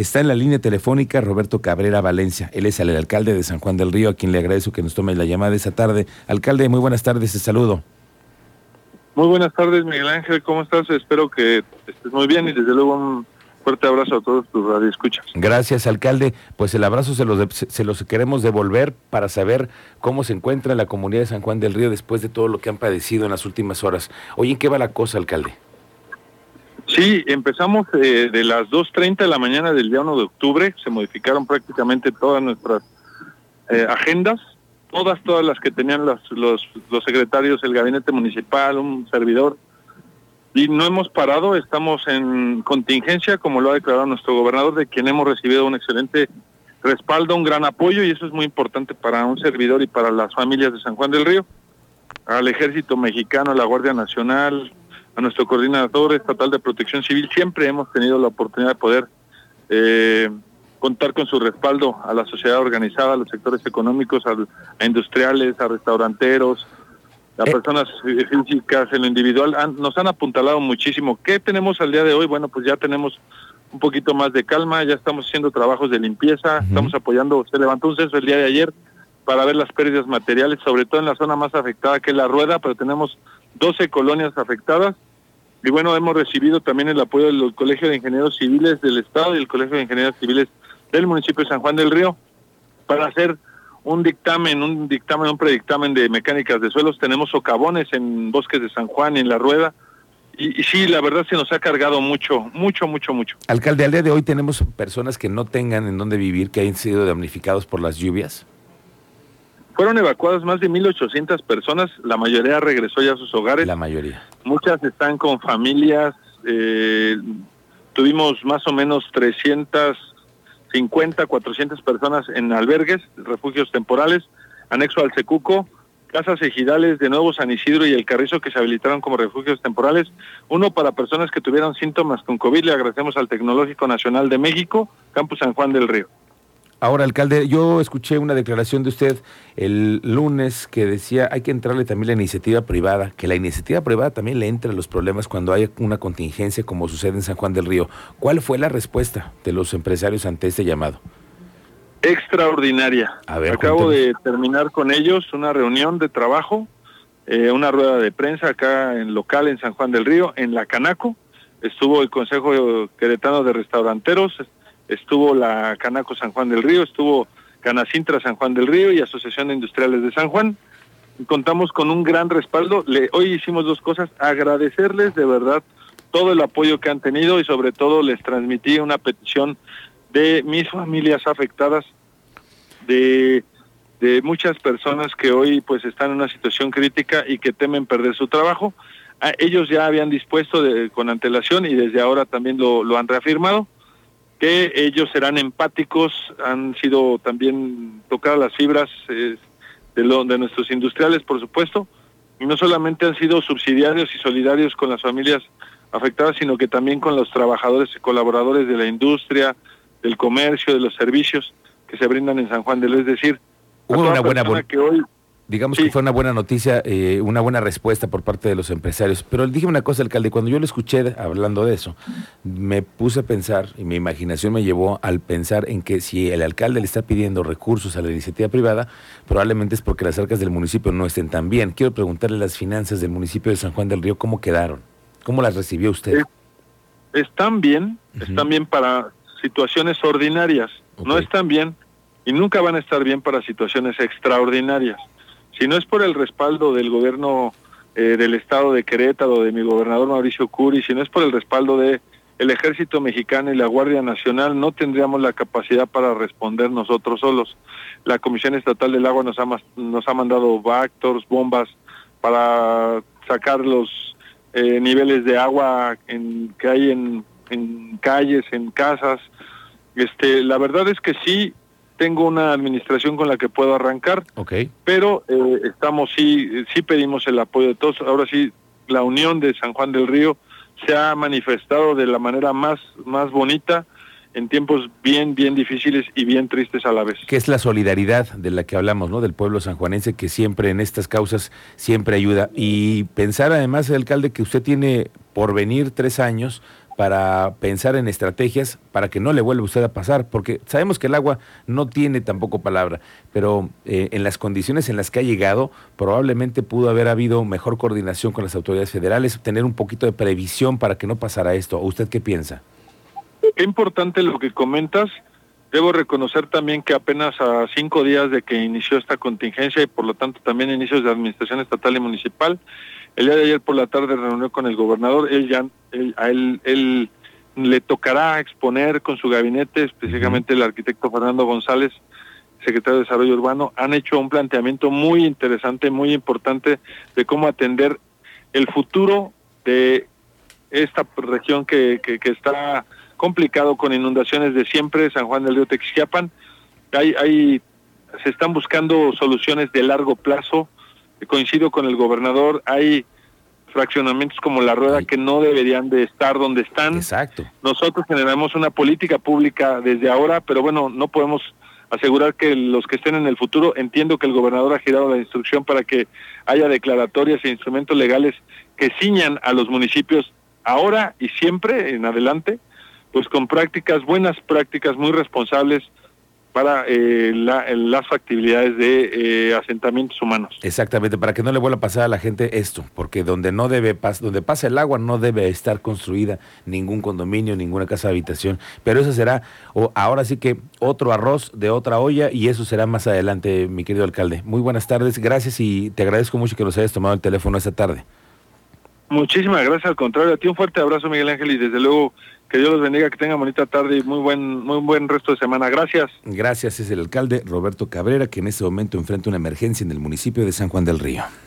Está en la línea telefónica Roberto Cabrera Valencia. Él es el alcalde de San Juan del Río, a quien le agradezco que nos tome la llamada esa tarde. Alcalde, muy buenas tardes, te saludo. Muy buenas tardes, Miguel Ángel, ¿cómo estás? Espero que estés muy bien y desde luego un fuerte abrazo a todos tus radioescuchas. Gracias, alcalde. Pues el abrazo se los, se los queremos devolver para saber cómo se encuentra la comunidad de San Juan del Río después de todo lo que han padecido en las últimas horas. Oye, ¿en qué va la cosa, alcalde? Sí, empezamos eh, de las 2.30 de la mañana del día 1 de octubre, se modificaron prácticamente todas nuestras eh, agendas, todas, todas las que tenían los, los, los secretarios, el gabinete municipal, un servidor, y no hemos parado, estamos en contingencia, como lo ha declarado nuestro gobernador, de quien hemos recibido un excelente respaldo, un gran apoyo, y eso es muy importante para un servidor y para las familias de San Juan del Río, al ejército mexicano, a la Guardia Nacional, a nuestro coordinador estatal de protección civil, siempre hemos tenido la oportunidad de poder eh, contar con su respaldo a la sociedad organizada, a los sectores económicos, a industriales, a restauranteros, las eh. personas físicas en lo individual nos han apuntalado muchísimo. ¿Qué tenemos al día de hoy? Bueno, pues ya tenemos un poquito más de calma, ya estamos haciendo trabajos de limpieza, estamos apoyando, se levantó un censo el día de ayer para ver las pérdidas materiales, sobre todo en la zona más afectada que es la rueda, pero tenemos 12 colonias afectadas. Y bueno, hemos recibido también el apoyo del Colegio de Ingenieros Civiles del Estado y el Colegio de Ingenieros Civiles del municipio de San Juan del Río para hacer un dictamen, un dictamen, un predictamen de mecánicas de suelos. Tenemos socavones en bosques de San Juan en la rueda. Y, sí, la verdad se nos ha cargado mucho, mucho, mucho, mucho. Alcalde, al día de hoy tenemos personas que no tengan en dónde vivir, que hayan sido damnificados por las lluvias. Fueron evacuadas más de 1.800 personas, la mayoría regresó ya a sus hogares. La mayoría. Muchas están con familias, eh, tuvimos más o menos 300 50, 400 personas en albergues, refugios temporales, anexo al Secuco, casas ejidales de Nuevo San Isidro y el Carrizo que se habilitaron como refugios temporales, uno para personas que tuvieron síntomas con COVID, le agradecemos al Tecnológico Nacional de México, Campus San Juan del Río. Ahora, alcalde, yo escuché una declaración de usted el lunes que decía hay que entrarle también la iniciativa privada, que la iniciativa privada también le entra a los problemas cuando hay una contingencia como sucede en San Juan del Río. ¿Cuál fue la respuesta de los empresarios ante este llamado? Extraordinaria. Acabo de terminar con ellos una reunión de trabajo, eh, una rueda de prensa acá en local en San Juan del Río, en la Canaco. Estuvo el Consejo Queretano de Restauranteros, estuvo la Canaco San Juan del Río, estuvo Canacintra San Juan del Río y Asociación de Industriales de San Juan. Contamos con un gran respaldo. Hoy hicimos dos cosas, agradecerles de verdad todo el apoyo que han tenido y sobre todo les transmití una petición de mis familias afectadas, de, de muchas personas que hoy pues están en una situación crítica y que temen perder su trabajo. A ellos ya habían dispuesto con antelación y desde ahora también lo, lo han reafirmado que ellos serán empáticos, han sido también tocadas las fibras eh, de, lo, de nuestros industriales, por supuesto, y no solamente han sido subsidiarios y solidarios con las familias afectadas, sino que también con los trabajadores y colaboradores de la industria, del comercio, de los servicios que se brindan en San Juan de Luis. Es decir, hubo una buena que hoy Digamos que fue una buena noticia, eh, una buena respuesta por parte de los empresarios. Pero dije una cosa, alcalde, cuando yo lo escuché hablando de eso, me puse a pensar y mi imaginación me llevó al pensar en que si el alcalde le está pidiendo recursos a la iniciativa privada, probablemente es porque las arcas del municipio no estén tan bien. Quiero preguntarle las finanzas del municipio de San Juan del Río, ¿cómo quedaron? ¿Cómo las recibió usted? están bien, están bien para situaciones ordinarias, no están bien y nunca van a estar bien para situaciones extraordinarias. Si no es por el respaldo del gobierno eh, del estado de Querétaro, de mi gobernador Mauricio Curi, si no es por el respaldo de el ejército mexicano y la Guardia Nacional, no tendríamos la capacidad para responder nosotros solos. La Comisión Estatal del Agua nos ha, nos ha mandado Bactors, bombas para sacar los eh, niveles de agua que hay en, en calles, en casas. Este, la verdad es que sí, tengo una administración con la que puedo arrancar, okay. pero eh, estamos sí, sí pedimos el apoyo de todos. Ahora sí, la unión de San Juan del Río se ha manifestado de la manera más, más bonita en tiempos bien, bien difíciles y bien tristes a la vez. Que es la solidaridad de la que hablamos, ¿no? Del pueblo sanjuanense que siempre en estas causas siempre ayuda. Y pensar además, alcalde, que usted tiene por venir tres años para pensar en estrategias para que no le vuelva usted a pasar, porque sabemos que el agua no tiene tampoco palabra, pero eh, en las condiciones en las que ha llegado, probablemente pudo haber habido mejor coordinación con las autoridades federales, tener un poquito de previsión para que no pasara esto. ¿O usted qué piensa? Qué importante lo que comentas. Debo reconocer también que apenas a cinco días de que inició esta contingencia y por lo tanto también inicios de administración estatal y municipal, el día de ayer por la tarde reunió con el gobernador, él ya, a él, él le tocará exponer con su gabinete, específicamente el arquitecto Fernando González, secretario de Desarrollo Urbano, han hecho un planteamiento muy interesante, muy importante de cómo atender el futuro de esta región que, que, que está complicado con inundaciones de siempre, San Juan del Río Texiapan. Hay, hay, se están buscando soluciones de largo plazo. Coincido con el gobernador, hay fraccionamientos como la rueda que no deberían de estar donde están. Exacto. Nosotros generamos una política pública desde ahora, pero bueno, no podemos asegurar que los que estén en el futuro, entiendo que el gobernador ha girado la instrucción para que haya declaratorias e instrumentos legales que ciñan a los municipios ahora y siempre en adelante pues con prácticas, buenas prácticas muy responsables para eh, las factibilidades de eh, asentamientos humanos. Exactamente, para que no le vuelva a pasar a la gente esto, porque donde no debe donde pasa el agua no debe estar construida ningún condominio, ninguna casa de habitación, pero eso será o ahora sí que otro arroz de otra olla y eso será más adelante, mi querido alcalde. Muy buenas tardes, gracias y te agradezco mucho que nos hayas tomado el teléfono esta tarde. Muchísimas gracias, al contrario, a ti un fuerte abrazo Miguel Ángel y desde luego que Dios los bendiga, que tengan bonita tarde y muy buen, muy buen resto de semana. Gracias. Gracias, es el alcalde Roberto Cabrera, que en este momento enfrenta una emergencia en el municipio de San Juan del Río.